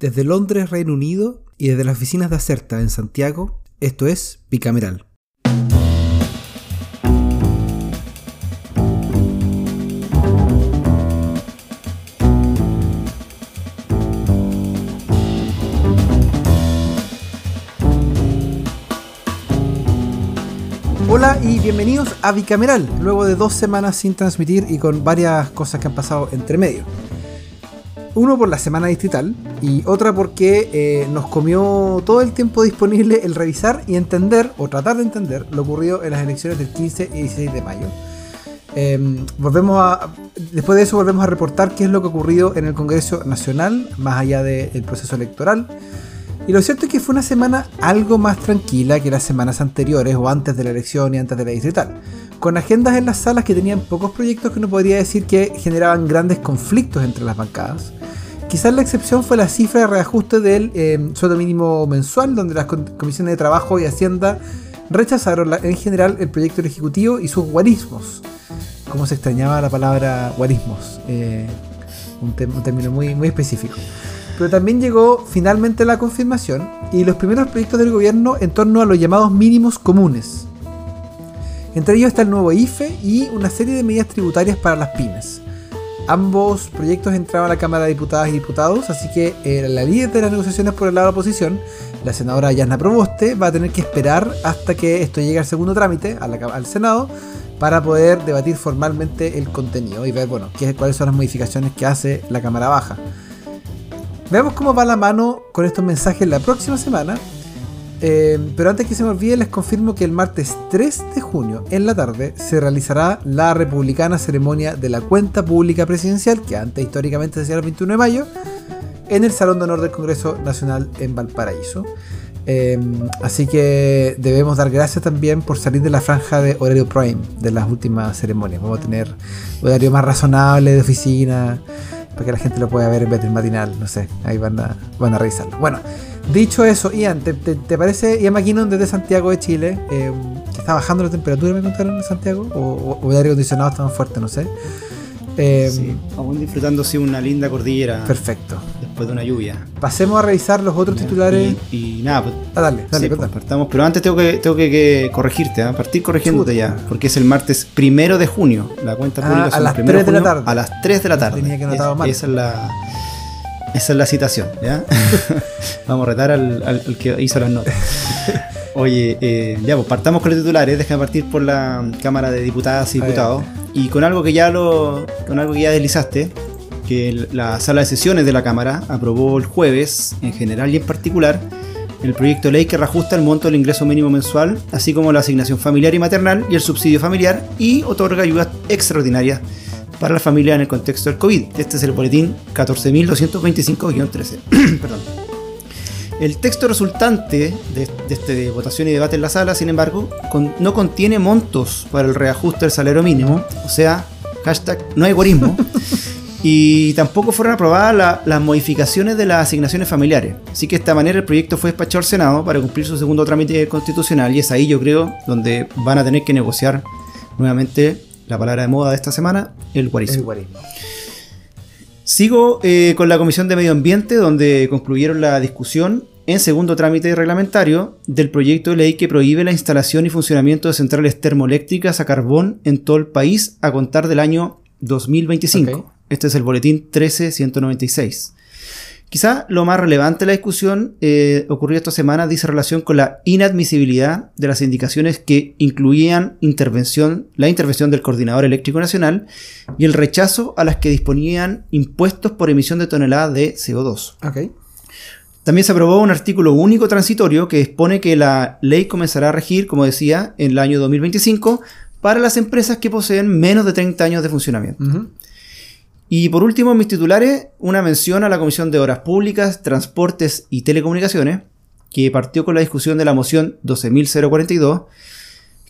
Desde Londres, Reino Unido, y desde las oficinas de Acerta en Santiago, esto es Bicameral. Hola y bienvenidos a Bicameral, luego de dos semanas sin transmitir y con varias cosas que han pasado entre medio. Uno por la semana distrital y otra porque eh, nos comió todo el tiempo disponible el revisar y entender o tratar de entender lo ocurrido en las elecciones del 15 y 16 de mayo. Em, volvemos a, después de eso volvemos a reportar qué es lo que ha ocurrido en el Congreso Nacional, más allá del proceso electoral. Y lo cierto es que fue una semana algo más tranquila que las semanas anteriores o antes de la elección y antes de la distrital, con agendas en las salas que tenían pocos proyectos que no podría decir que generaban grandes conflictos entre las bancadas. Quizás la excepción fue la cifra de reajuste del eh, sueldo mínimo mensual, donde las comisiones de trabajo y hacienda rechazaron en general el proyecto del Ejecutivo y sus guarismos. Como se extrañaba la palabra guarismos, eh, un, término muy, muy específico. Pero también llegó finalmente la confirmación y los primeros proyectos del gobierno en torno a los llamados mínimos comunes. Entre ellos está el nuevo IFE y una serie de medidas tributarias para las pymes. Ambos proyectos entraban a la Cámara de Diputadas y Diputados, así que eh, la líder de las negociaciones por el lado de la oposición, la senadora Yasna Proboste, va a tener que esperar hasta que esto llegue al segundo trámite, al Senado, para poder debatir formalmente el contenido y ver bueno, qué, cuáles son las modificaciones que hace la Cámara Baja. Veamos cómo va la mano con estos mensajes la próxima semana eh, pero antes que se me olvide, les confirmo que el martes 3 de junio, en la tarde, se realizará la republicana ceremonia de la cuenta pública presidencial, que antes históricamente se hacía el 21 de mayo, en el Salón de Honor del Congreso Nacional en Valparaíso. Eh, así que debemos dar gracias también por salir de la franja de horario prime de las últimas ceremonias. Vamos a tener horario más razonable de oficina, para que la gente lo pueda ver en vez del matinal. No sé, ahí van a, van a revisarlo. Bueno. Dicho eso, Ian, ¿te, te, parece Ian McKinnon desde Santiago de Chile? Eh, está bajando la temperatura, me contaron en Santiago, o, o el aire acondicionado está más fuerte, no sé. Eh, sí, aún disfrutando una linda cordillera. Perfecto. Después de una lluvia. Pasemos a revisar los otros titulares. Y, nada, pues, ah, dale, dale, sí, pues, partamos. Pero antes tengo que, tengo que, corregirte, ¿eh? partir corrigiéndote ya, porque es el martes primero de junio. La cuenta pública ah, a las 3 de la tarde. A las 3 de la tarde. tenía que notar mal. Esa es la esa es la citación, ¿ya? Vamos a retar al, que hizo las notas. Oye, eh, ya, pues partamos con los titulares. Déjame partir por la Cámara de Diputadas y Diputados. Y con algo que ya lo. con algo que ya deslizaste, que la sala de sesiones de la Cámara aprobó el jueves, en general y en particular, el proyecto de ley que reajusta el monto del ingreso mínimo mensual, así como la asignación familiar y maternal y el subsidio familiar, y otorga ayudas extraordinarias para la familia en el contexto del COVID. Este es el boletín 14.225-13. El texto resultante de, esta votación y debate en la sala, sin embargo, no contiene montos para el reajuste del salario mínimo, o sea, hashtag no hay guarismo, y tampoco fueron aprobadas las modificaciones de las asignaciones familiares. Así que de esta manera el proyecto fue despachado al Senado para cumplir su segundo trámite constitucional y es ahí yo creo donde van a tener que negociar nuevamente la palabra de moda de esta semana, el guarismo. Sigo eh, con la Comisión de Medio Ambiente, donde concluyeron la discusión en segundo trámite reglamentario del proyecto de ley que prohíbe la instalación y funcionamiento de centrales termoeléctricas a carbón en todo el país a contar del año 2025. Este es el boletín 13196. Quizá lo más relevante de la discusión eh, ocurrió esta semana dice relación con la inadmisibilidad de las indicaciones que incluían intervención, la intervención del Coordinador Eléctrico Nacional y el rechazo a las que disponían impuestos por emisión de toneladas de CO2. También se aprobó un artículo único transitorio que expone que la ley comenzará a regir, como decía, en el año 2025 para las empresas que poseen menos de 30 años de funcionamiento. Y por último, en mis titulares, una mención a la Comisión de Obras Públicas, Transportes y Telecomunicaciones, que partió con la discusión de la moción 12.042,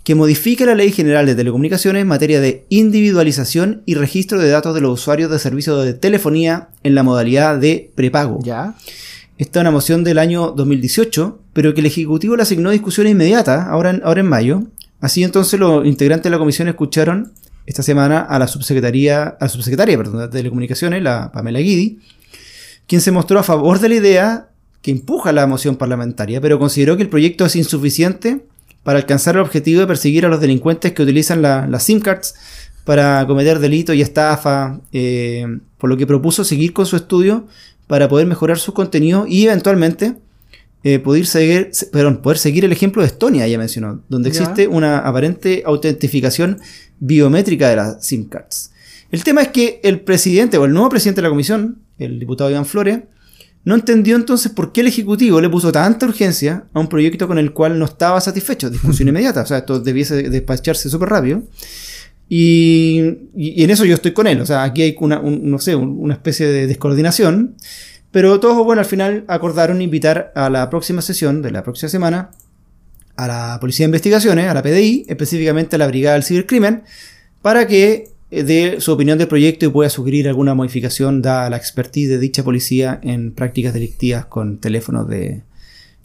que modifica la Ley General de Telecomunicaciones en materia de individualización y registro de datos de los usuarios de servicios de telefonía en la modalidad de prepago. Ya. Esta es una moción del año 2018, pero que el Ejecutivo le asignó discusión inmediata, ahora en, ahora en mayo. Así entonces los integrantes de la comisión escucharon esta semana a la subsecretaría, a subsecretaria perdón, de Telecomunicaciones, la Pamela Guidi, quien se mostró a favor de la idea que empuja la moción parlamentaria, pero consideró que el proyecto es insuficiente para alcanzar el objetivo de perseguir a los delincuentes que utilizan las SIM cards para cometer delitos y estafa, eh, por lo que propuso seguir con su estudio para poder mejorar su contenido y eventualmente eh, poder, seguir, poder seguir el ejemplo de Estonia, ya mencionó, donde existe una aparente autentificación biométrica de las SIM cards. El tema es que el presidente o el nuevo presidente de la comisión, el diputado Iván Flores, no entendió entonces por qué el Ejecutivo le puso tanta urgencia a un proyecto con el cual no estaba satisfecho. Discusión inmediata. O sea, esto debiese despacharse súper rápido. Y, en eso yo estoy con él. O sea, aquí hay una, no sé, una especie de descoordinación. Pero todos, bueno, al final acordaron invitar a la próxima sesión de la próxima semana a la Policía de Investigaciones, a la PDI, específicamente a la Brigada del Cibercrimen, para que eh, de su opinión del proyecto y pueda sugerir alguna modificación dada la expertise de dicha policía en prácticas delictivas con teléfonos de,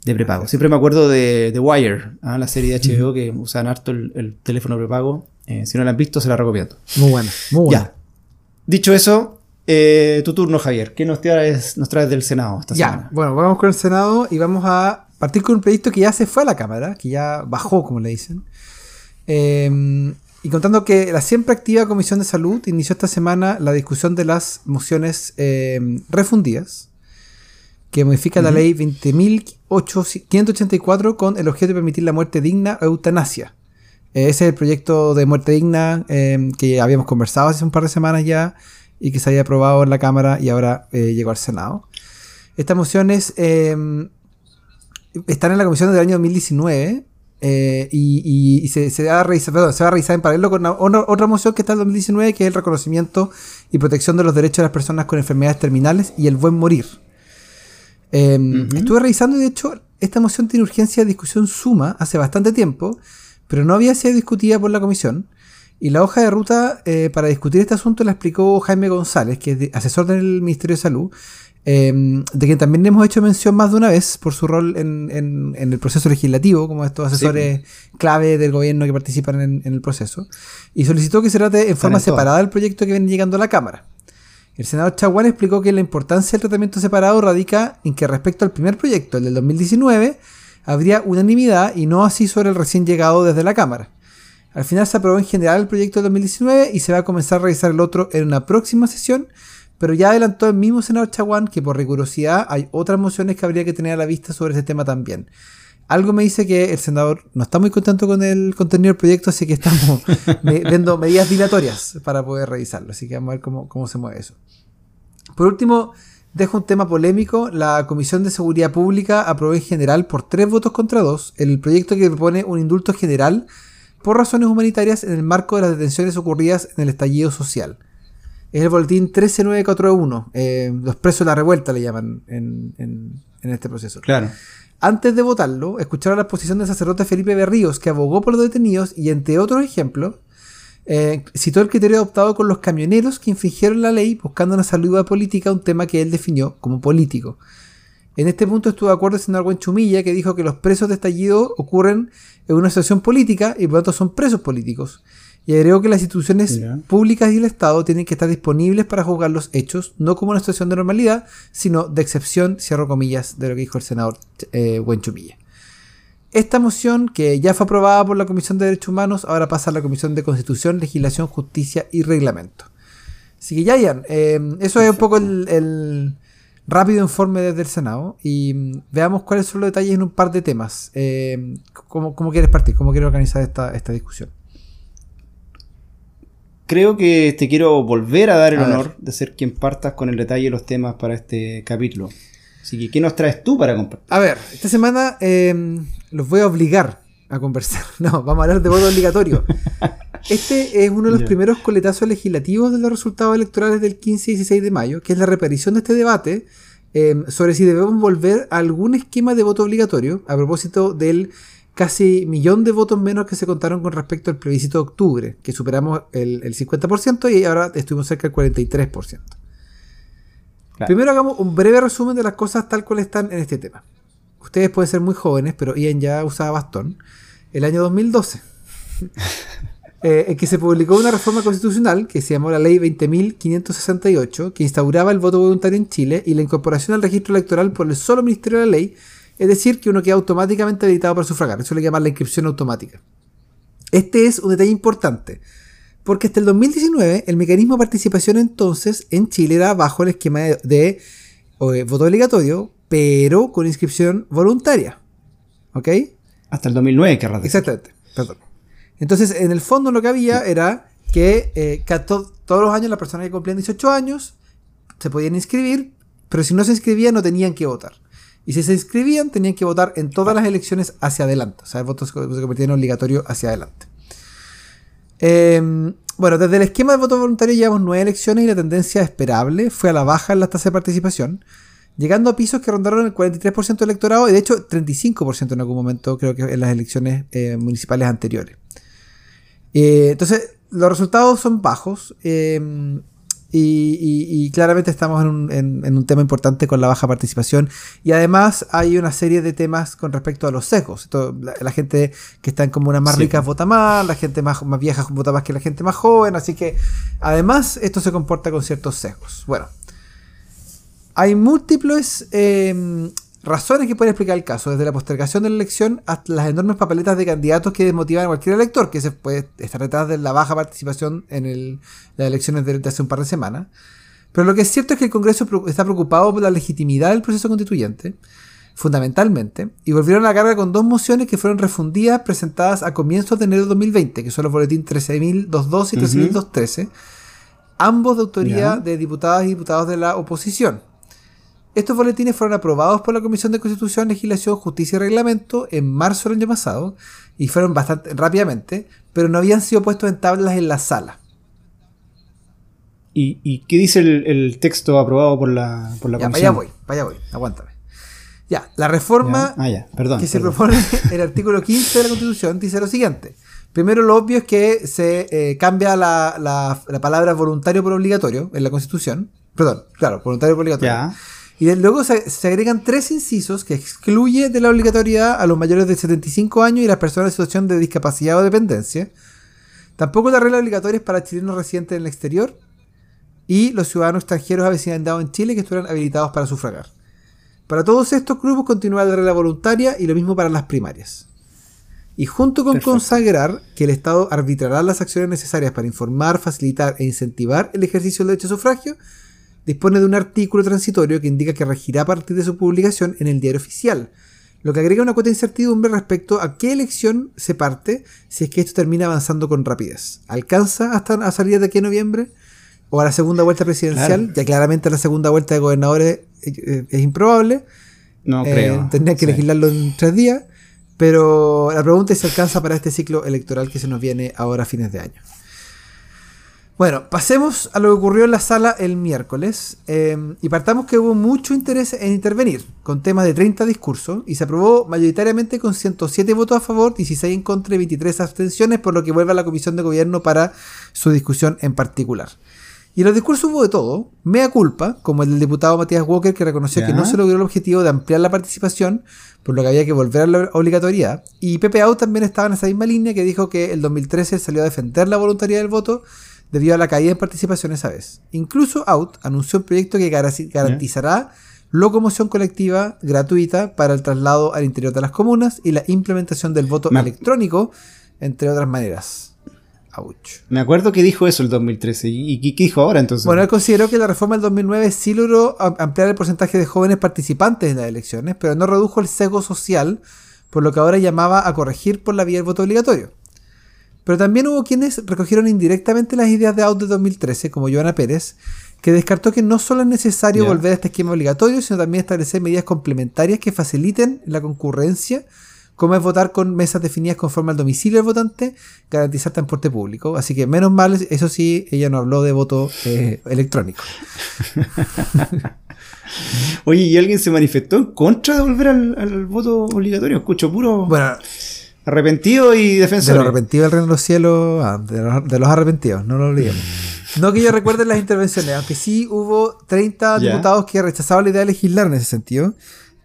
prepago. Siempre me acuerdo de The Wire, ¿ah? la serie de HBO que usan harto el, teléfono prepago. Eh, si no la han visto, se la recomiendo. Muy buena, muy buena. Dicho eso, eh, tu turno, Javier. ¿Qué nos traes, nos traes del Senado esta ya, Bueno, vamos con el Senado y vamos a partir con un proyecto que ya se fue a la Cámara, que ya bajó, como le dicen. Eh, y contando que la siempre activa Comisión de Salud inició esta semana la discusión de las mociones eh, refundidas, que modifica la ley 20.584 con el objeto de permitir la muerte digna o eutanasia. ese es el proyecto de muerte digna eh, que habíamos conversado hace un par de semanas ya y que se había aprobado en la Cámara y ahora eh, llegó al Senado. Estas mociones están en la comisión del año 2019 eh, y, se, va a revisar, se va a revisar en paralelo con otra moción que está en 2019, que es el reconocimiento y protección de los derechos de las personas con enfermedades terminales y el buen morir. Em, estuve revisando y de hecho esta moción tiene urgencia de discusión suma hace bastante tiempo, pero no había sido discutida por la comisión. Y la hoja de ruta eh, para discutir este asunto la explicó Jaime González, que es asesor del Ministerio de Salud, Em, de quien también hemos hecho mención más de una vez por su rol en, el proceso legislativo, como estos asesores clave del gobierno que participan en, el proceso, y solicitó que se trate en forma separada el proyecto que viene llegando a la Cámara. El senador Chaguán explicó que la importancia del tratamiento separado radica en que respecto al primer proyecto, el del 2019, habría unanimidad y no así sobre el recién llegado desde la Cámara. Al final se aprobó en general el proyecto del 2019 y se va a comenzar a revisar el otro en una próxima sesión pero ya adelantó el mismo senador Chaguán que por rigurosidad hay otras mociones que habría que tener a la vista sobre ese tema también. Algo me dice que el senador no está muy contento con el contenido del proyecto, así que estamos viendo medidas dilatorias para poder revisarlo. Así que vamos a ver cómo, cómo se mueve eso. Por último, dejo un tema polémico. La Comisión de Seguridad Pública aprobó en general por tres votos contra dos el proyecto que propone un indulto general por razones humanitarias en el marco de las detenciones ocurridas en el estallido social es el boletín 13941. Eh, los presos de la revuelta le llaman en, este proceso. Claro. Antes de votarlo, escucharon la exposición del sacerdote Felipe Berríos, que abogó por los detenidos y, entre otros ejemplos, eh, citó el criterio adoptado con los camioneros que infringieron la ley buscando una salud política, un tema que él definió como político. En este punto estuvo de acuerdo el senador Chumilla, que dijo que los presos de estallido ocurren en una situación política y por lo tanto son presos políticos y agregó que las instituciones públicas y el Estado tienen que estar disponibles para juzgar los hechos, no como una situación de normalidad, sino de excepción, cierro comillas, de lo que dijo el senador eh, Buenchumilla. Esta moción, que ya fue aprobada por la Comisión de Derechos Humanos, ahora pasa a la Comisión de Constitución, Legislación, Justicia y Reglamento. Así que ya, ya, eh, eso es un poco el, rápido informe desde el Senado y mm, veamos cuáles son los detalles en un par de temas. Eh, ¿cómo, quieres partir? ¿Cómo quieres organizar esta, esta discusión? creo que te quiero volver a dar el honor de ser quien partas con el detalle de los temas para este capítulo. Así que, ¿qué nos traes tú para compartir? A ver, esta semana em, los voy a obligar a conversar. No, vamos a hablar de voto obligatorio. Este es uno de los primeros coletazos legislativos de los resultados electorales del 15 y 16 de mayo, que es la reparición de este debate em, sobre si debemos volver a algún esquema de voto obligatorio a propósito del casi millón de votos menos que se contaron con respecto al plebiscito de octubre, que superamos el, 50% y ahora estuvimos cerca del 43%. Primero hagamos un breve resumen de las cosas tal cual están en este tema. Ustedes pueden ser muy jóvenes, pero Ian ya usaba bastón. El año 2012. eh, en que se publicó una reforma constitucional que se llamó la Ley 20.568, que instauraba el voto voluntario en Chile y la incorporación al registro electoral por el solo Ministerio de la Ley, es decir, que uno queda automáticamente habilitado para sufragar. Eso le llaman la inscripción automática. Este es un detalle importante, porque hasta el 2019 el mecanismo de participación entonces en Chile era bajo el esquema de, eh, voto obligatorio, pero con inscripción voluntaria. ¿Ok? Hasta el 2009, que Exactamente, perdón. Entonces, en el fondo lo que había era que eh, todos los años las personas que cumplían 18 años se podían inscribir, pero si no se inscribían no tenían que votar. Y si se inscribían, tenían que votar en todas las elecciones hacia adelante. O sea, el voto se convertía en obligatorio hacia adelante. Em, bueno, desde el esquema de voto voluntario llevamos nueve elecciones y la tendencia esperable fue a la baja en la tasa de participación, llegando a pisos que rondaron el 43% del electorado y de hecho 35% en algún momento, creo que en las elecciones eh, municipales anteriores. Eh, entonces, los resultados son bajos. Em, y, claramente estamos en un, tema importante con la baja participación. Y además hay una serie de temas con respecto a los sesgos. la, gente que está en comunas más ricas vota más, la gente más, más vieja vota más que la gente más joven. Así que además esto se comporta con ciertos sesgos. Bueno, hay múltiples em, razones que pueden explicar el caso, desde la postergación de la elección hasta las enormes papeletas de candidatos que desmotivan a cualquier elector, que se puede estar detrás de la baja participación en las elecciones de, hace un par de semanas. Pero lo que es cierto es que el Congreso está preocupado por la legitimidad del proceso constituyente, fundamentalmente, y volvieron a la carga con dos mociones que fueron refundidas presentadas a comienzos de enero de 2020, que son los boletines 13.202 y 13.213, ambos de autoría de diputadas y diputados de la oposición. Estos boletines fueron aprobados por la Comisión de Constitución, Legislación, Justicia y Reglamento en marzo del año pasado y fueron bastante rápidamente, pero no habían sido puestos en tablas en la sala. ¿Y, qué dice el, texto aprobado por la, por la ya, Comisión? Vaya voy, vaya voy, aguántame. Ya, la reforma ah, que se propone el artículo 15 de la Constitución dice lo siguiente. Primero, lo obvio es que se eh, cambia la, la, palabra voluntario por obligatorio en la Constitución. Perdón, claro, voluntario por obligatorio. Ya. Y luego se, agregan tres incisos que excluye de la obligatoriedad a los mayores de 75 años y las personas en situación de discapacidad o dependencia. Tampoco las reglas obligatorias para chilenos residentes en el exterior y los ciudadanos extranjeros avecindados en Chile que estuvieran habilitados para sufragar. Para todos estos grupos continúa la regla voluntaria y lo mismo para las primarias. Y junto con consagrar que el Estado arbitrará las acciones necesarias para informar, facilitar e incentivar el ejercicio del derecho a sufragio, dispone de un artículo transitorio que indica que regirá a partir de su publicación en el diario oficial, lo que agrega una cuota de incertidumbre respecto a qué elección se parte si es que esto termina avanzando con rapidez. ¿Alcanza hasta a salir de aquí a noviembre? ¿O a la segunda vuelta presidencial? Ya claramente la segunda vuelta de gobernadores es, improbable. No eh, creo. Tendría que legislarlo en tres días. Pero la pregunta es si alcanza para este ciclo electoral que se nos viene ahora a fines de año. Bueno, pasemos a lo que ocurrió en la sala el miércoles em, y partamos que hubo mucho interés en intervenir, con temas de 30 discursos, y se aprobó mayoritariamente con 107 votos a favor, 16 en contra y 23 abstenciones, por lo que vuelve a la Comisión de Gobierno para su discusión en particular. Y en los discursos hubo de todo, mea culpa, como el del diputado Matías Walker, que reconoció que no se logró el objetivo de ampliar la participación, por lo que había que volver a la obligatoriedad. Y Pepe Out también estaba en esa misma línea, que dijo que el 2013 salió a defender la voluntariedad del voto, debido a la caída en participación esa vez. Incluso Out anunció un proyecto que garantizará locomoción colectiva gratuita para el traslado al interior de las comunas y la implementación del voto electrónico, entre otras maneras. Ouch. Me acuerdo que dijo eso el 2013. ¿Y qué dijo ahora entonces? Bueno, él consideró que la reforma del 2009 sí logró ampliar el porcentaje de jóvenes participantes en las elecciones, pero no redujo el sesgo social, por lo que ahora llamaba a corregir por la vía del voto obligatorio. Pero también hubo quienes recogieron indirectamente las ideas de Out de 2013, como Joana Pérez, que descartó que no solo es necesario volver a este esquema obligatorio, sino también establecer medidas complementarias que faciliten la concurrencia, como es votar con mesas definidas conforme al domicilio del votante, garantizar transporte público. Así que menos mal, eso sí, ella no habló de voto eh, electrónico. Oye, ¿y alguien se manifestó en contra de volver al, al voto obligatorio? Escucho puro... Bueno, Arrepentido y defensor. De los arrepentidos del reino de los cielos, ah, de, los, arrepentidos, no lo olvidemos. No que yo recuerde las intervenciones, aunque sí hubo 30 diputados que rechazaban la idea de legislar en ese sentido.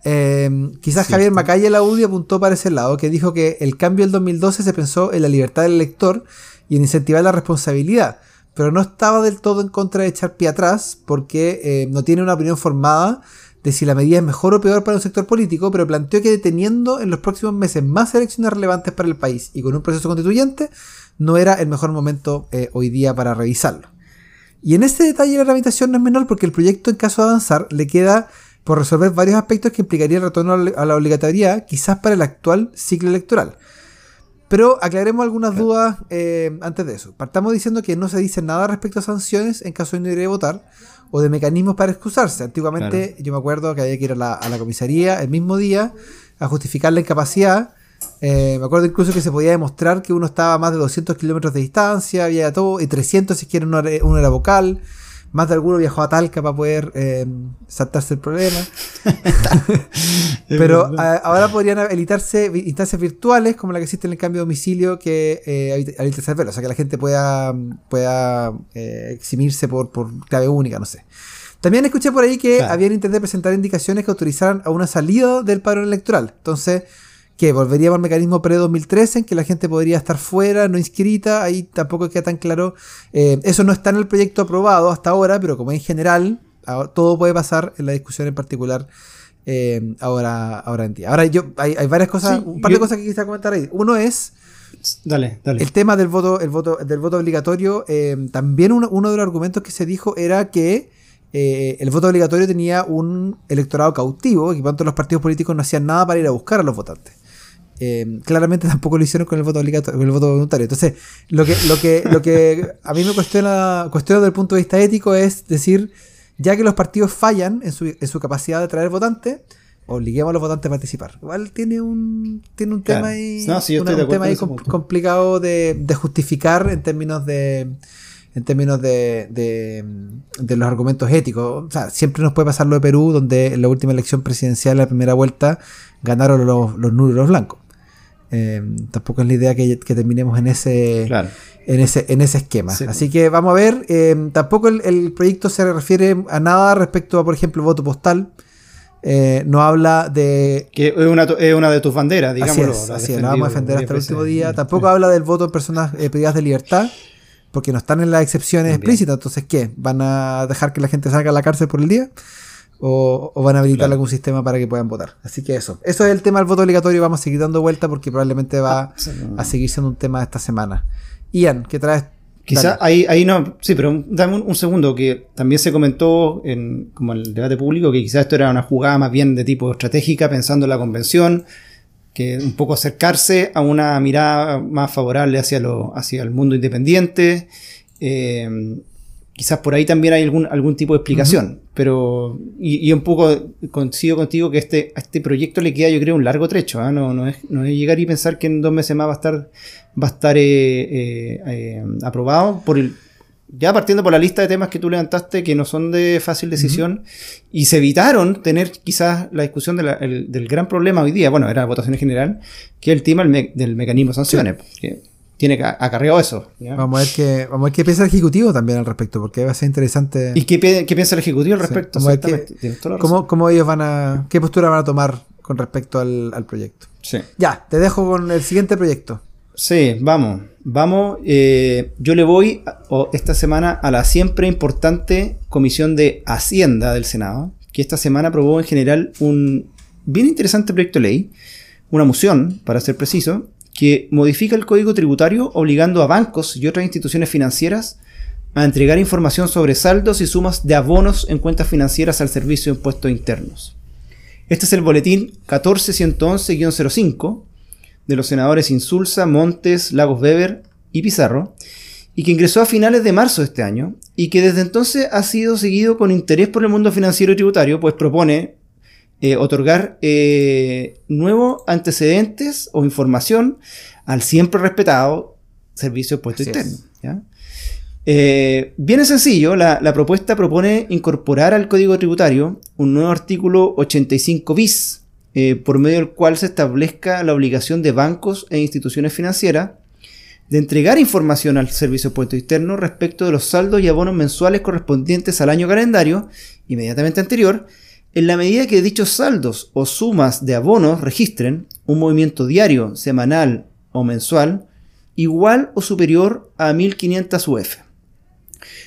Eh, quizás Javier Macaya la UDI apuntó para ese lado, que dijo que el cambio del 2012 se pensó en la libertad del elector y en incentivar la responsabilidad, pero no estaba del todo en contra de echar pie atrás porque eh, no tiene una opinión formada de si la medida es mejor o peor para un sector político, pero planteó que teniendo en los próximos meses más elecciones relevantes para el país y con un proceso constituyente, no era el mejor momento eh, hoy día para revisarlo. Y en este detalle la tramitación no es menor porque el proyecto en caso de avanzar le queda por resolver varios aspectos que implicaría el retorno a la obligatoriedad, quizás para el actual ciclo electoral. Pero aclaremos algunas dudas eh, antes de eso. Partamos diciendo que no se dice nada respecto a sanciones en caso de no ir a votar o de mecanismos para excusarse. Antiguamente yo me acuerdo que había que ir a la, a la, comisaría el mismo día a justificar la incapacidad. Eh, me acuerdo incluso que se podía demostrar que uno estaba a más de 200 kilómetros de distancia, había todo, y 300 si quieren uno, uno era vocal más de alguno viajó a Talca para poder eh, saltarse el problema. Pero a, ahora podrían habilitarse instancias virtuales como la que existe en el cambio de domicilio que eh, habilita Cervelo, o sea que la gente pueda, pueda eh, eximirse por, por clave única, no sé. También escuché por ahí que claro. habían intentado presentar indicaciones que autorizaran a una salida del padrón electoral. Entonces, que volveríamos al mecanismo pre-2013 en que la gente podría estar fuera, no inscrita, ahí tampoco queda tan claro. Eh, eso no está en el proyecto aprobado hasta ahora, pero como en general, todo puede pasar en la discusión en particular eh, ahora, ahora en día. Ahora yo hay, hay varias cosas, sí, un par yo, de cosas que quisiera comentar ahí. Uno es dale, dale. el tema del voto, el voto, del voto obligatorio. Eh, también uno, uno de los argumentos que se dijo era que eh, el voto obligatorio tenía un electorado cautivo y por tanto los partidos políticos no hacían nada para ir a buscar a los votantes. Eh, claramente tampoco lo hicieron con el voto obligatorio, con el voto voluntario. Entonces, lo que, lo que, lo que a mí me cuestiona, cuestiona desde el punto de vista ético es decir, ya que los partidos fallan en su, en su capacidad de traer votantes, obliguemos a los votantes a participar. Igual tiene un, tiene un Claro. tema ahí, No, sí, una- un tema ahí punto. complicado de, de justificar en términos de en términos de, de, de los argumentos éticos. O sea, siempre nos puede pasar lo de Perú, donde en la última elección presidencial, la primera vuelta, ganaron los, los nulos y los blancos. Eh, tampoco es la idea que, que terminemos en ese, Claro. en ese, en ese esquema. Sí. Así que vamos a ver. eh, tampoco el, el proyecto se refiere a nada respecto a, por ejemplo, voto postal. Eh, no habla de. Que es una, es una de tus banderas, Así digámoslo. es, así es, la vamos a defender hasta el último día. Tampoco habla del voto en personas eh, privadas de libertad, porque no están en las excepciones explícitas. Entonces, ¿qué? ¿Van a dejar que la gente salga a la cárcel por el día? ¿O, o van a habilitar Claro. algún sistema para que puedan votar? Así que eso. Eso es el tema del voto obligatorio. Vamos a seguir dando vuelta porque probablemente va Ah, a seguir siendo un tema esta semana. Ian, ¿qué traes? Quizá Dale. ahí, ahí no, sí, pero dame un, un segundo, que también se comentó en como en el debate público que quizás esto era una jugada más bien de tipo estratégica, pensando en la convención, que un poco acercarse a una mirada más favorable hacia, lo, hacia el mundo independiente. eh, quizás por ahí también hay algún, algún tipo de explicación, pero y, y un poco coincido contigo que este, a este proyecto le queda yo creo un largo trecho, ¿ah? no, no, es, no es llegar y pensar que en dos meses más va a estar, va a estar eh, eh, eh, aprobado por el, ya partiendo por la lista de temas que tú levantaste que no son de fácil decisión y se evitaron tener quizás la discusión de la- el- del gran problema hoy día, bueno, era la votación en general, que es el tema del, me- del mecanismo de sanciones, que tiene ca- acarreado eso. ¿ya? Vamos a ver qué, vamos a ver qué piensa el Ejecutivo también al respecto, porque va a ser interesante ¿Y qué, pi- qué piensa el Ejecutivo al Sí, respecto? qué- razón. cómo, cómo ellos van a. qué postura van a tomar con respecto al, al proyecto. Sí. Ya, te dejo con el siguiente proyecto. Sí, vamos, vamos. eh, yo le voy a- o esta semana a la siempre importante Comisión de Hacienda del Senado, que esta semana aprobó en general un bien interesante proyecto de ley, una moción, para ser preciso, que modifica el código tributario obligando a bancos y otras instituciones financieras a entregar información sobre saldos y sumas de abonos en cuentas financieras al Servicio de Impuestos Internos. Este es el boletín 14111-05 de los senadores Insulza, Montes, Lagos Weber y Pizarro, y que ingresó a finales de marzo de este año, y que desde entonces ha sido seguido con interés por el mundo financiero y tributario, pues propone eh, otorgar eh, nuevos antecedentes o información al siempre respetado Servicio de Impuesto Así. Interno. ¿ya? Eh, bien sencillo, la, la propuesta propone incorporar al Código Tributario un nuevo artículo 85 bis, por medio del cual se establezca la obligación de bancos e instituciones financieras de entregar información al Servicio de Impuesto Interno respecto de los saldos y abonos mensuales correspondientes al año calendario inmediatamente anterior en la medida que dichos saldos o sumas de abonos registren un movimiento diario, semanal o mensual igual o superior a 1500 UF,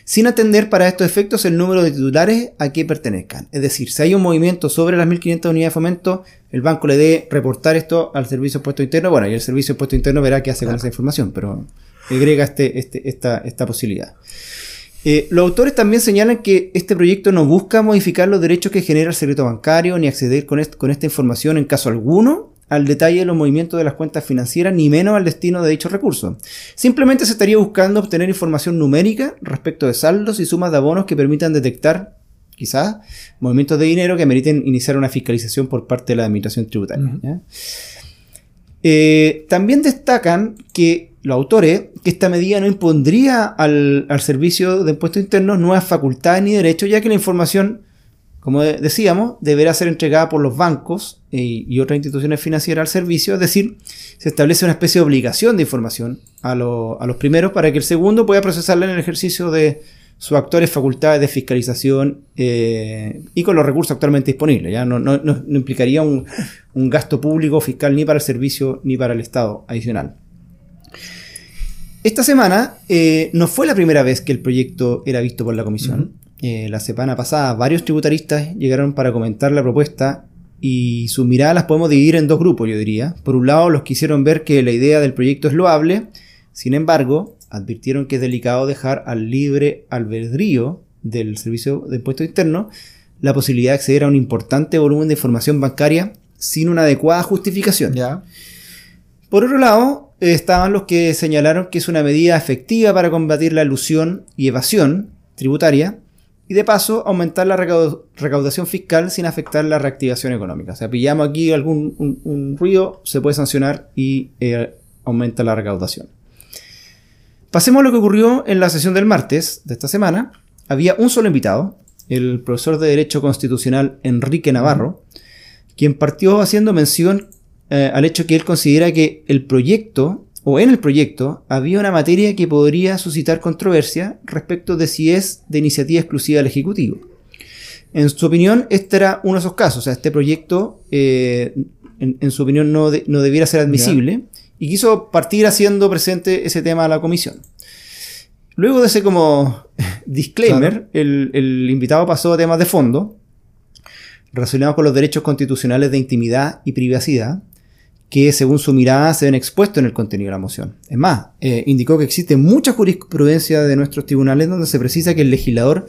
sin atender para estos efectos el número de titulares a que pertenezcan. Es decir, si hay un movimiento sobre las 1500 unidades de fomento, el banco le debe reportar esto al servicio de puesto interno, bueno, y el servicio de puesto interno verá qué hace con esa información, pero agrega este, este, esta, esta posibilidad. Eh, los autores también señalan que este proyecto no busca modificar los derechos que genera el secreto bancario ni acceder con, con esta información en caso alguno al detalle de los movimientos de las cuentas financieras, ni menos al destino de dichos recursos. Simplemente se estaría buscando obtener información numérica respecto de saldos y sumas de abonos que permitan detectar, quizás, movimientos de dinero que meriten iniciar una fiscalización por parte de la Administración Tributaria. Eh, también destacan que los autores que esta medida no impondría al, servicio de impuestos internos nuevas facultades ni derechos, ya que la información, como decíamos, deberá ser entregada por los bancos eh, y otras instituciones financieras al servicio, es decir, se establece una especie de obligación de información a, los primeros para que el segundo pueda procesarla en el ejercicio de sus actuales facultades de fiscalización eh, y con los recursos actualmente disponibles. Ya no, implicaría un gasto público fiscal ni para el servicio ni para el Estado adicional. Esta semana eh, no fue la primera vez que el proyecto era visto por la comisión. Eh, la semana pasada varios tributaristas llegaron para comentar la propuesta y sus miradas las podemos dividir en dos grupos, yo diría. Por un lado, los que hicieron ver que la idea del proyecto es loable, sin embargo, advirtieron que es delicado dejar al libre albedrío del Servicio de Impuestos Internos la posibilidad de acceder a un importante volumen de información bancaria sin una adecuada justificación. Por otro lado, estaban los que señalaron que es una medida efectiva para combatir la ilusión y evasión tributaria y de paso aumentar la recaudación fiscal sin afectar la reactivación económica. O sea, pillamos aquí algún ruido, se puede sancionar y eh, aumenta la recaudación. Pasemos a lo que ocurrió en la sesión del martes de esta semana. Había un solo invitado, el profesor de Derecho Constitucional Enrique Navarro, quien partió haciendo mención eh, al hecho que él considera que el proyecto, o en el proyecto, había una materia que podría suscitar controversia respecto de si es de iniciativa exclusiva del Ejecutivo. En su opinión, este era uno de esos casos. O sea, este proyecto, eh, en, su opinión, no, no, debiera ser admisible. Y quiso partir haciendo presente ese tema a la comisión. Luego de ese como disclaimer, el, el, invitado pasó a temas de fondo, relacionados con los derechos constitucionales de intimidad y privacidad, que según su mirada se ven expuestos en el contenido de la moción. Es más, eh, indicó que existe mucha jurisprudencia de nuestros tribunales donde se precisa que el legislador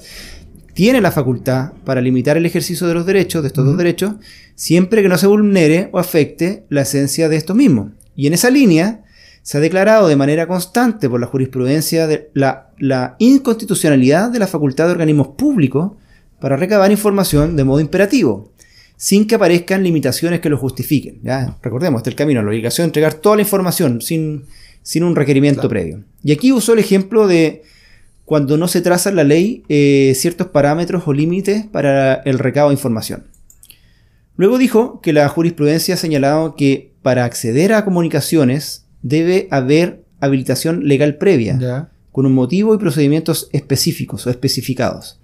tiene la facultad para limitar el ejercicio de los derechos, de estos dos derechos, siempre que no se vulnere o afecte la esencia de estos mismos. Y en esa línea se ha declarado de manera constante por la jurisprudencia de la, la inconstitucionalidad de la facultad de organismos públicos para recabar información de modo imperativo sin que aparezcan limitaciones que lo justifiquen. ¿ya? Recordemos, este es el camino, la obligación de entregar toda la información sin, sin un requerimiento previo. Y aquí usó el ejemplo de cuando no se traza en la ley eh, ciertos parámetros o límites para el recado de información. Luego dijo que la jurisprudencia ha señalado que para acceder a comunicaciones debe haber habilitación legal previa, con un motivo y procedimientos específicos o especificados.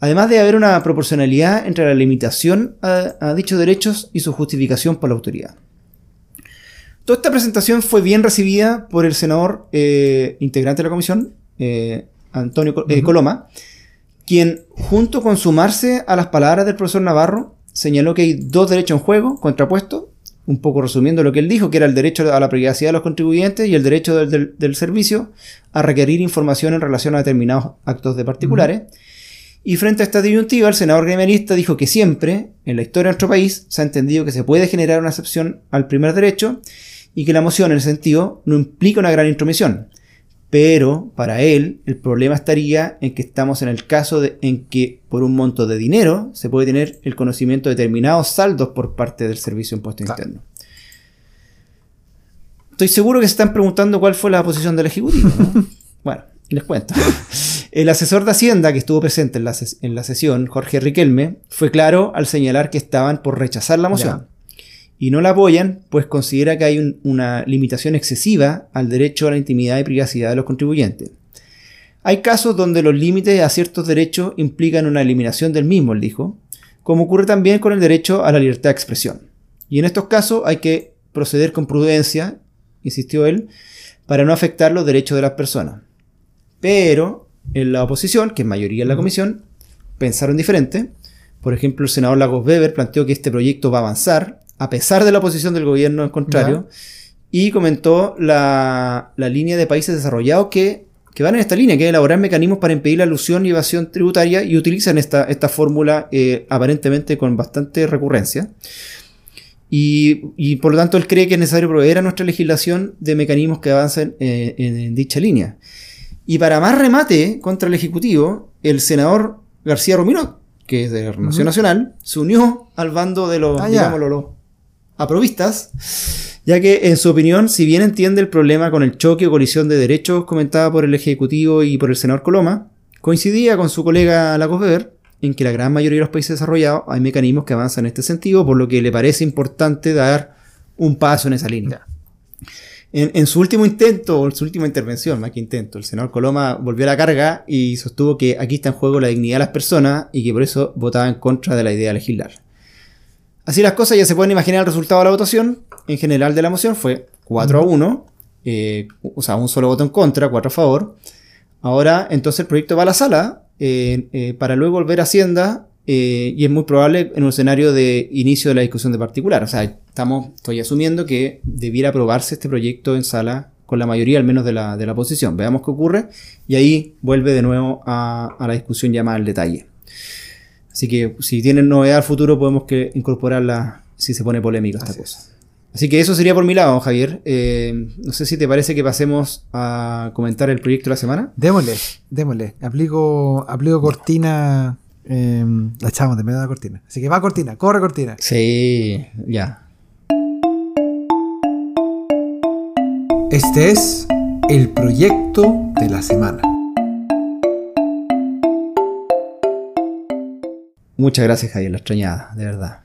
Además de haber una proporcionalidad entre la limitación a, dichos derechos y su justificación por la autoridad. Toda esta presentación fue bien recibida por el senador eh, integrante de la comisión, eh, Antonio eh, Coloma, quien, junto con sumarse a las palabras del profesor Navarro, señaló que hay dos derechos en juego, contrapuestos, un poco resumiendo lo que él dijo, que era el derecho a la privacidad de los contribuyentes y el derecho del, servicio a requerir información en relación a determinados actos de particulares. Y frente a esta disyuntiva, el senador gremialista dijo que siempre, en la historia de nuestro país, se ha entendido que se puede generar una excepción al primer derecho y que la moción, en ese sentido, no implica una gran intromisión. Pero para él, el problema estaría en que estamos en el caso de, en que por un monto de dinero se puede tener el conocimiento de determinados saldos por parte del Servicio de Impuesto Interno. Estoy seguro que se están preguntando cuál fue la posición del Ejecutivo. bueno, les cuento. El asesor de Hacienda que estuvo presente en la, en la sesión, Jorge Riquelme, fue claro al señalar que estaban por rechazar la moción. Y no la apoyan, pues considera que hay una limitación excesiva al derecho a la intimidad y privacidad de los contribuyentes. Hay casos donde los límites a ciertos derechos implican una eliminación del mismo, él dijo, como ocurre también con el derecho a la libertad de expresión. Y en estos casos hay que proceder con prudencia, insistió él, para no afectar los derechos de las personas. Pero en la oposición, que es mayoría en la comisión, pensaron diferente. Por ejemplo, el senador Lagos Weber planteó que este proyecto va a avanzar, a pesar de la oposición del gobierno en contrario, y comentó la, línea de países desarrollados que, van en esta línea, que es elaborar mecanismos para impedir la alusión y evasión tributaria, y utilizan esta, esta fórmula eh, aparentemente con bastante recurrencia. Y, por lo tanto él cree que es necesario proveer a nuestra legislación de mecanismos que avancen eh, en, dicha línea. Y para más remate contra el Ejecutivo, el senador García Romino, que es de Renovación Nacional, se unió al bando de los, ah, los aprovistas, ya que en su opinión, si bien entiende el problema con el choque o colisión de derechos comentada por el Ejecutivo y por el senador Coloma, coincidía con su colega Lagos Weber en que la gran mayoría de los países desarrollados hay mecanismos que avanzan en este sentido, por lo que le parece importante dar un paso en esa línea. En, su último intento, o en su última intervención, más que intento, el senador Coloma volvió a la carga y sostuvo que aquí está en juego la dignidad de las personas y que por eso votaba en contra de la idea de legislar. Así las cosas, ya se pueden imaginar el resultado de la votación. En general de la moción fue 4 a 1, eh, o sea, un solo voto en contra, 4 a favor. Ahora, entonces el proyecto va a la sala eh, para luego volver a Hacienda eh, y es muy probable en un escenario de inicio de la discusión de particular. O sea, estamos, estoy asumiendo que debiera aprobarse este proyecto en sala con la mayoría al menos de la, de la oposición. Veamos qué ocurre y ahí vuelve de nuevo a, la discusión ya más al detalle. Así que si tienen novedad al futuro podemos que incorporarla si se pone polémica esta cosa. Así que eso sería por mi lado, Javier. Eh, no sé si te parece que pasemos a comentar el proyecto de la semana. Démosle, démosle. Aplico, aplico cortina. Em, la echamos de medio de la cortina. Así que va cortina, corre cortina. Sí, ya. Este es el proyecto de la semana. Muchas gracias, Javier, la extrañada, de verdad.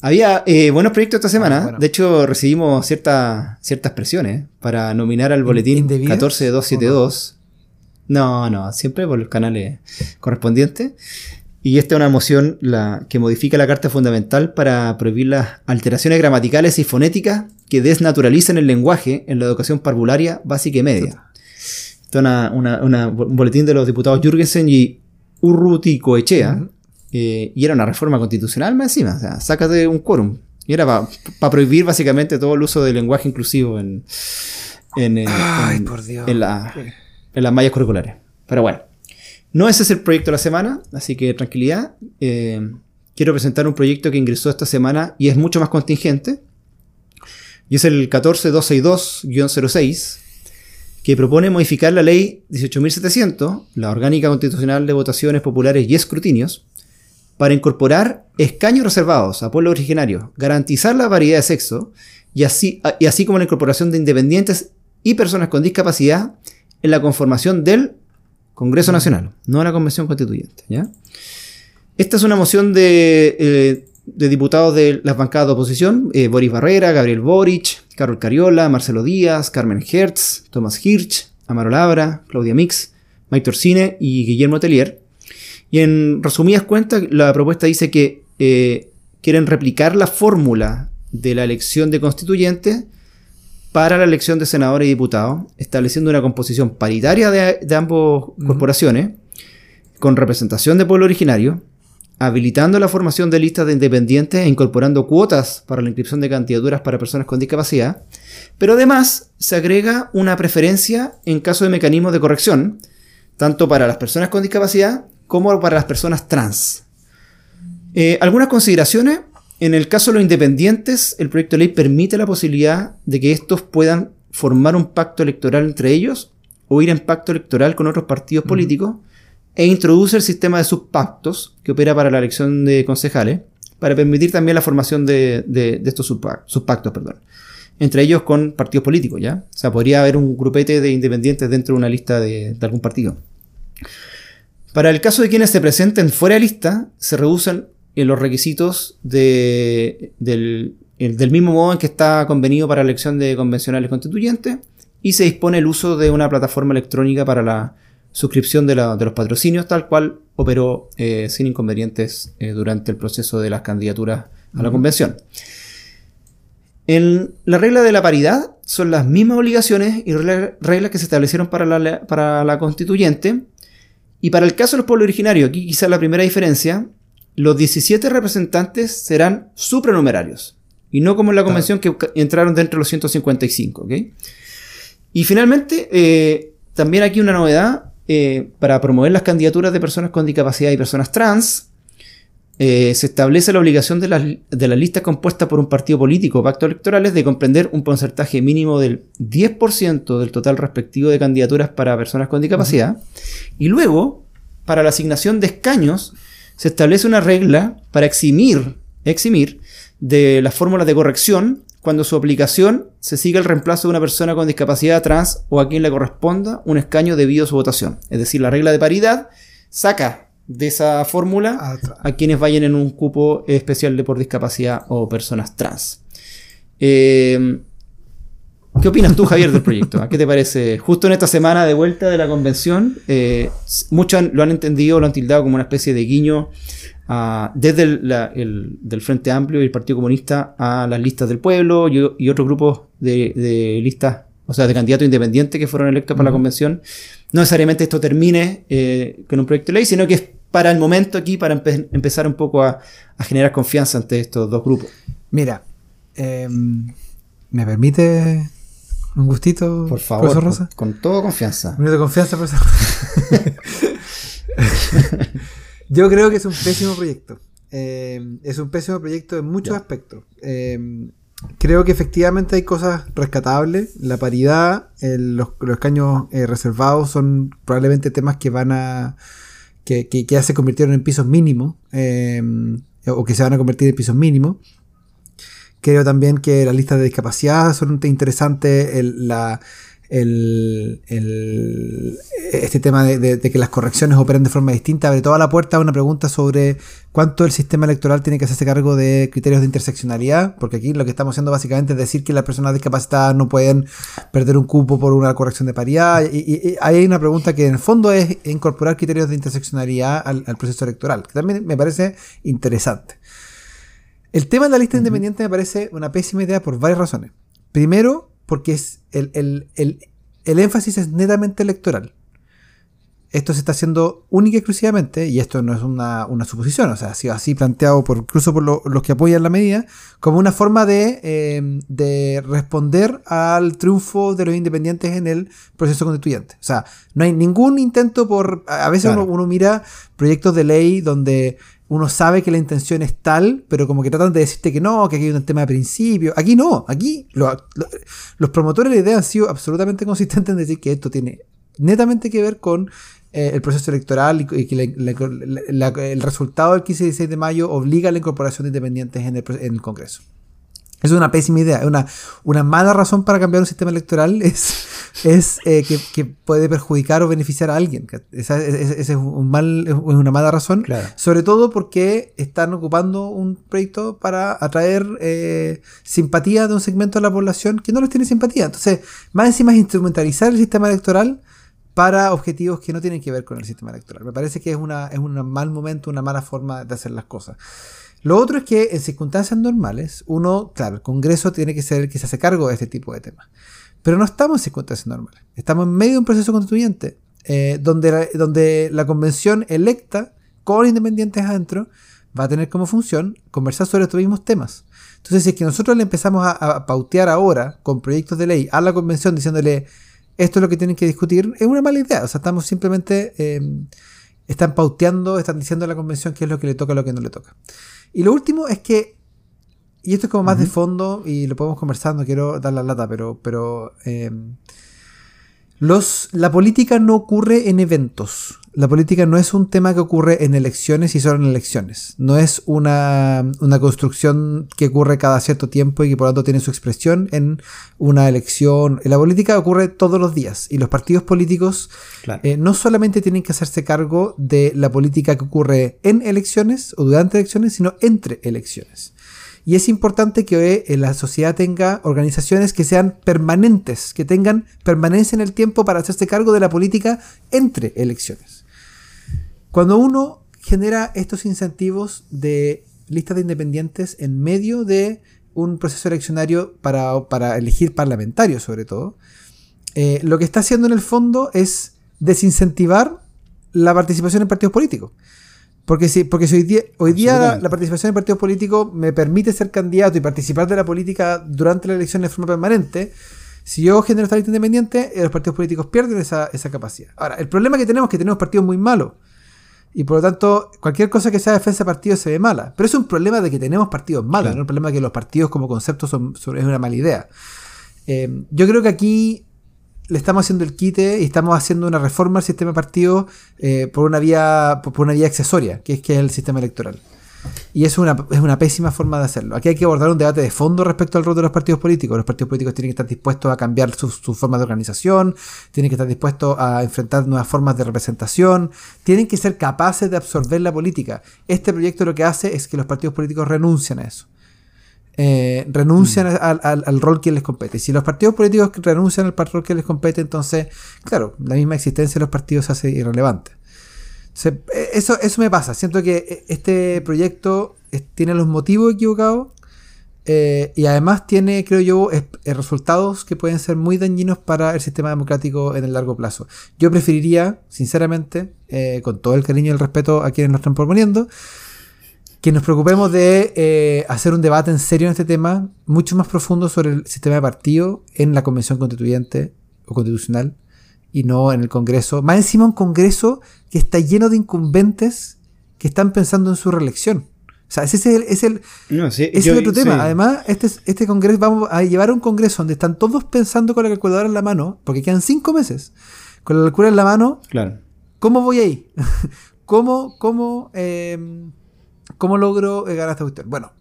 Había eh, buenos proyectos esta semana. Ah, de hecho, recibimos ciertas presiones para nominar al boletín 14272. No, no, siempre por los canales correspondientes. Y esta es una moción la, que modifica la Carta Fundamental para prohibir las alteraciones gramaticales y fonéticas que desnaturalizan el lenguaje en la educación parvularia básica y media. Esto es un boletín de los diputados Jürgensen y Urruti Coechea. Eh, y era una reforma constitucional más encima, o sea, sácate un quórum. Y era para prohibir básicamente todo el uso del lenguaje inclusivo en, en, en, las mallas curriculares. Pero bueno, no ese es el proyecto de la semana, así que tranquilidad. Eh, quiero presentar un proyecto que ingresó esta semana y es mucho más contingente. Y es el 14262-06, que propone modificar la ley 18.700, la Orgánica Constitucional de Votaciones Populares y Escrutinios, para incorporar escaños reservados a pueblos originarios, garantizar la variedad de sexo y así, y así como la incorporación de independientes y personas con discapacidad en la conformación del Congreso Nacional, no la Convención Constituyente. ¿ya? Esta es una moción de, eh, diputados de las bancadas de oposición, eh, Boris Barrera, Gabriel Boric, Carol Cariola, Marcelo Díaz, Carmen Hertz, Tomás Hirsch, Amaro Labra, Claudia Mix, Mike Torsine y Guillermo Telier, y en resumidas cuentas, la propuesta dice que eh, quieren replicar la fórmula de la elección de constituyentes para la elección de senadores y diputados, estableciendo una composición paritaria de, ambas corporaciones, con representación de pueblo originario, habilitando la formación de listas de independientes e incorporando cuotas para la inscripción de candidaturas para personas con discapacidad, pero además se agrega una preferencia en caso de mecanismos de corrección, tanto para las personas con discapacidad como para las personas trans. Eh, algunas consideraciones. En el caso de los independientes, el proyecto de ley permite la posibilidad de que estos puedan formar un pacto electoral entre ellos o ir en pacto electoral con otros partidos políticos e introduce el sistema de subpactos que opera para la elección de concejales para permitir también la formación de, estos subpactos, perdón. entre ellos con partidos políticos, ¿ya? O sea, podría haber un grupete de independientes dentro de una lista de algún partido. Para el caso de quienes se presenten fuera de lista, se reducen los requisitos del, mismo modo en que está convenido para la elección de convencionales constituyentes y se dispone el uso de una plataforma electrónica para la suscripción de, los patrocinios, tal cual operó eh, sin inconvenientes eh, durante el proceso de las candidaturas a la convención. En la regla de la paridad son las mismas obligaciones y reglas que se establecieron para la, para la constituyente. Y para el caso de los pueblos originarios, aquí quizás la primera diferencia, los 17 representantes serán supranumerarios. Y no como en la convención que entraron dentro de los 155. Y finalmente, eh, también aquí una novedad, eh, para promover las candidaturas de personas con discapacidad y personas trans, eh, se establece la obligación de las, de listas compuestas por un partido político o pactos electorales de comprender un porcentaje mínimo del 10% del total respectivo de candidaturas para personas con discapacidad. Y luego, para la asignación de escaños, se establece una regla para eximir, eximir de las fórmulas de corrección cuando su aplicación se siga el reemplazo de una persona con discapacidad trans o a quien le corresponda un escaño debido a su votación. Es decir, la regla de paridad saca de esa fórmula ah, a quienes vayan en un cupo especial de por discapacidad o personas trans. Eh, ¿Qué opinas tú, Javier, del proyecto? ¿Qué te parece? Justo en esta semana de vuelta de la convención, eh, muchos lo han entendido, lo han tildado como una especie de guiño desde el, del Frente Amplio y el Partido Comunista a las listas del pueblo y, otros grupos de, listas, o sea, de candidatos independientes que fueron electos para la convención. No necesariamente esto termine eh, con un proyecto de ley, sino que es para el momento aquí, para empezar un poco a, generar confianza ante estos dos grupos. Mira, em, ¿me permite un gustito? Por favor, Rosa? Con, con, toda confianza. Un minuto de confianza, profesor. Yo creo que es un pésimo proyecto. Eh, es un pésimo proyecto en muchos aspectos. Eh, creo que efectivamente hay cosas rescatables. La paridad, los, escaños eh, reservados son probablemente temas que van a. que, ya se convirtieron en pisos mínimos. o que se van a convertir en pisos mínimos. Creo también que las listas de discapacidad son interesantes. la el, este tema de, que las correcciones operen de forma distinta abre toda la puerta a una pregunta sobre cuánto el sistema electoral tiene que hacerse cargo de criterios de interseccionalidad, porque aquí lo que estamos haciendo básicamente es decir que las personas discapacitadas no pueden perder un cupo por una corrección de paridad, y, hay una pregunta que en el fondo es incorporar criterios de interseccionalidad al, proceso electoral, que también me parece interesante. El tema de la lista independiente me parece una pésima idea por varias razones. Primero, porque es el, énfasis es netamente electoral. Esto se está haciendo única y exclusivamente, y esto no es una, suposición, o sea, ha sido así planteado por, incluso por los que apoyan la medida, como una forma de, em, responder al triunfo de los independientes en el proceso constituyente. O sea, no hay ningún intento por... A veces uno, uno, mira proyectos de ley donde uno sabe que la intención es tal, pero como que tratan de decirte que no, que aquí hay un tema de principio. Aquí no, aquí los promotores de la idea han sido absolutamente consistentes en decir que esto tiene netamente que ver con eh, el proceso electoral y, que el resultado del 15 y 16 de mayo obliga a la incorporación de independientes en el Congreso. Es una pésima idea. Una, una mala razón para cambiar un sistema electoral es, es eh, que, puede perjudicar o beneficiar a alguien. Esa, es, un mal, es una mala razón. Sobre todo porque están ocupando un proyecto para atraer eh, simpatía de un segmento de la población que no les tiene simpatía. Entonces, más encima es instrumentalizar el sistema electoral para objetivos que no tienen que ver con el sistema electoral. Me parece que es, una, es un mal momento, una mala forma de hacer las cosas. Lo otro es que en circunstancias normales, uno, claro, el Congreso tiene que ser el que se hace cargo de este tipo de temas. Pero no estamos en circunstancias normales. Estamos en medio de un proceso constituyente eh, donde, la, donde la convención electa, con independientes adentro, va a tener como función conversar sobre estos mismos temas. Entonces, si es que nosotros le empezamos a, pautear ahora con proyectos de ley a la convención diciéndole esto es lo que tienen que discutir, es una mala idea. O sea, estamos simplemente, eh, están pauteando, están diciendo a la convención qué es lo que le toca lo que no le toca. Y lo último es que, y esto es como más de fondo y lo podemos conversar, no quiero dar la lata, pero, pero em, los, la política no ocurre en eventos. La política no es un tema que ocurre en elecciones y solo en elecciones. No es una, construcción que ocurre cada cierto tiempo y que por lo tanto tiene su expresión en una elección. La política ocurre todos los días y los partidos políticos eh, no solamente tienen que hacerse cargo de la política que ocurre en elecciones o durante elecciones, sino entre elecciones. Y es importante que eh, la sociedad tenga organizaciones que sean permanentes, que tengan permanencia en el tiempo para hacerse cargo de la política entre elecciones. Cuando uno genera estos incentivos de listas de independientes en medio de un proceso eleccionario para, elegir parlamentarios sobre todo, eh, lo que está haciendo en el fondo es desincentivar la participación en partidos políticos. Porque si, porque si hoy día, hoy día la, participación en partidos políticos me permite ser candidato y participar de la política durante la elección de forma permanente, si yo genero esta lista independiente, eh, los partidos políticos pierden esa, esa capacidad. Ahora, el problema que tenemos es que tenemos partidos muy malos. Y por lo tanto, cualquier cosa que sea defensa de partidos se ve mala. Pero es un problema de que tenemos partidos malos, no un problema de que los partidos como concepto son, es una mala idea. Eh, yo creo que aquí le estamos haciendo el quite y estamos haciendo una reforma al sistema de partidos eh, por, una vía, por una vía accesoria, que es, que es el sistema electoral. Y es una, es una pésima forma de hacerlo. Aquí hay que abordar un debate de fondo respecto al rol de los partidos políticos. Los partidos políticos tienen que estar dispuestos a cambiar su, forma de organización, tienen que estar dispuestos a enfrentar nuevas formas de representación, tienen que ser capaces de absorber la política. Este proyecto lo que hace es que los partidos políticos renuncian a eso. Eh, renuncian mm. al, rol que les compete. Si los partidos políticos renuncian al rol que les compete, entonces, claro, la misma existencia de los partidos se hace irrelevante. E, eso, eso me pasa. Siento que e, este proyecto tiene los motivos equivocados eh, y además tiene, creo yo, resultados que pueden ser muy dañinos para el sistema democrático en el largo plazo. Yo preferiría, sinceramente, eh, con todo el cariño y el respeto a quienes nos están proponiendo, que nos preocupemos de eh, hacer un debate en serio en este tema, mucho más profundo sobre el sistema de partido en la Convención Constituyente o Constitucional y no en el Congreso. Más encima un Congreso que está lleno de incumbentes que están pensando en su reelección. O sea, ese es el, es el, es otro tema. Además, este, este Congreso, vamos a llevar a un Congreso donde están todos pensando con la calculadora en la mano, porque quedan cinco meses, con la calculadora en la mano. Claro. ¿Cómo voy ahí? ¿Cómo, cómo, em, cómo logro eh, ganar esta cuestión? Bueno,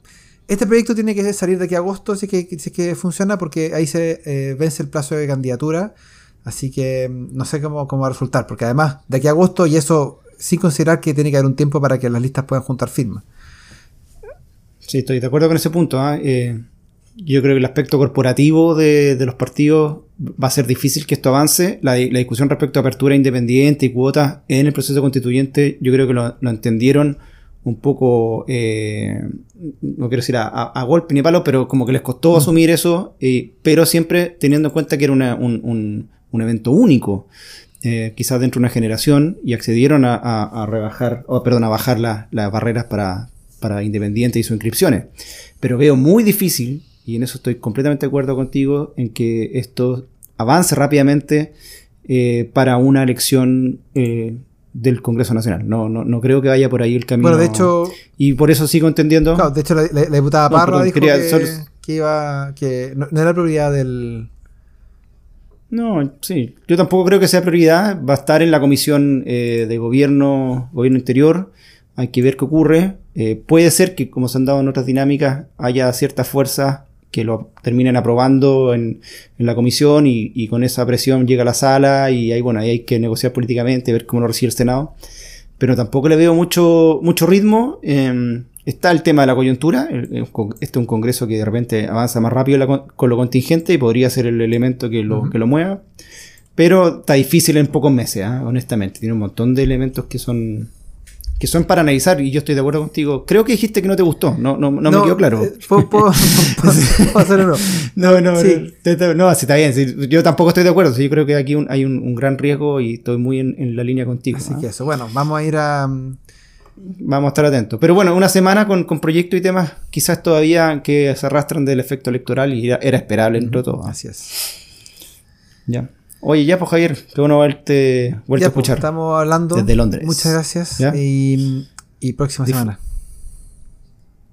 este proyecto tiene que salir de aquí a agosto, si que, si que funciona, porque ahí se eh, vence el plazo de candidatura. Así que mm, no sé cómo, cómo va a resultar, porque además de aquí a agosto, y eso sin considerar que tiene que haber un tiempo para que las listas puedan juntar firmas. Sí, estoy de acuerdo con ese punto. ¿ah? Eh, yo creo que el aspecto corporativo de, los partidos va a ser difícil que esto avance. La, discusión respecto a apertura independiente y cuotas en el proceso constituyente, yo creo que lo, entendieron un poco, eh, no quiero decir a, golpe ni palo, pero como que les costó mm. asumir eso, eh, pero siempre teniendo en cuenta que era un, un evento único, eh, quizás dentro de una generación, y accedieron a, rebajar, o perdón, a bajar las barreras para, para independientes y sus inscripciones. Pero veo muy difícil, y en eso estoy completamente de acuerdo contigo, en que esto avance rápidamente para una elección del Congreso Nacional. No, no, no creo que vaya por ahí el camino. Bueno, de hecho. Y por eso sigo entendiendo. Claro, de hecho, la, diputada Parra dijo que, iba. que no, era prioridad del, no, sí. Yo tampoco creo que sea prioridad. Va a estar en la comisión eh, de gobierno, gobierno interior. Hay que ver qué ocurre. Eh, puede ser que, como se han dado en otras dinámicas, haya ciertas fuerzas que lo terminen aprobando en, la comisión y, con esa presión llega a la sala y ahí, bueno, ahí hay que negociar políticamente, ver cómo lo recibe el Senado. Pero tampoco le veo mucho, mucho ritmo. Em, Está el tema de la coyuntura. Este es un congreso que de repente avanza más rápido con lo contingente y podría ser el elemento que lo, que lo mueva. Pero está difícil en pocos meses, ¿ah? honestamente. Tiene un montón de elementos que son que son para analizar y yo estoy de acuerdo contigo. Creo que dijiste que no te gustó, no, no, no, me quedó claro. Eh, ¿Puedo, hacerlo no? No, sí. no, está bien. yo tampoco estoy de acuerdo. yo creo que aquí hay un, gran riesgo y estoy muy en, la línea contigo. Así ¿ah? que eso, bueno, vamos a ir a, Vamos a estar atentos. Pero bueno, una semana con, con proyectos y temas quizás todavía que se arrastran del efecto electoral y era, esperable entre todo. Así es. Ya. Oye, ya pues Javier, qué bueno verte, vuelto a pues, escuchar. estamos hablando. Desde Londres. Muchas gracias. Y, y, próxima semana.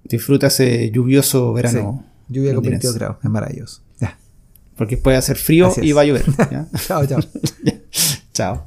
Disfruta ese lluvioso verano. Lluvia con 22 grados, es maravilloso. Ya. Porque puede hacer frío y va a llover. chao, chao. chao.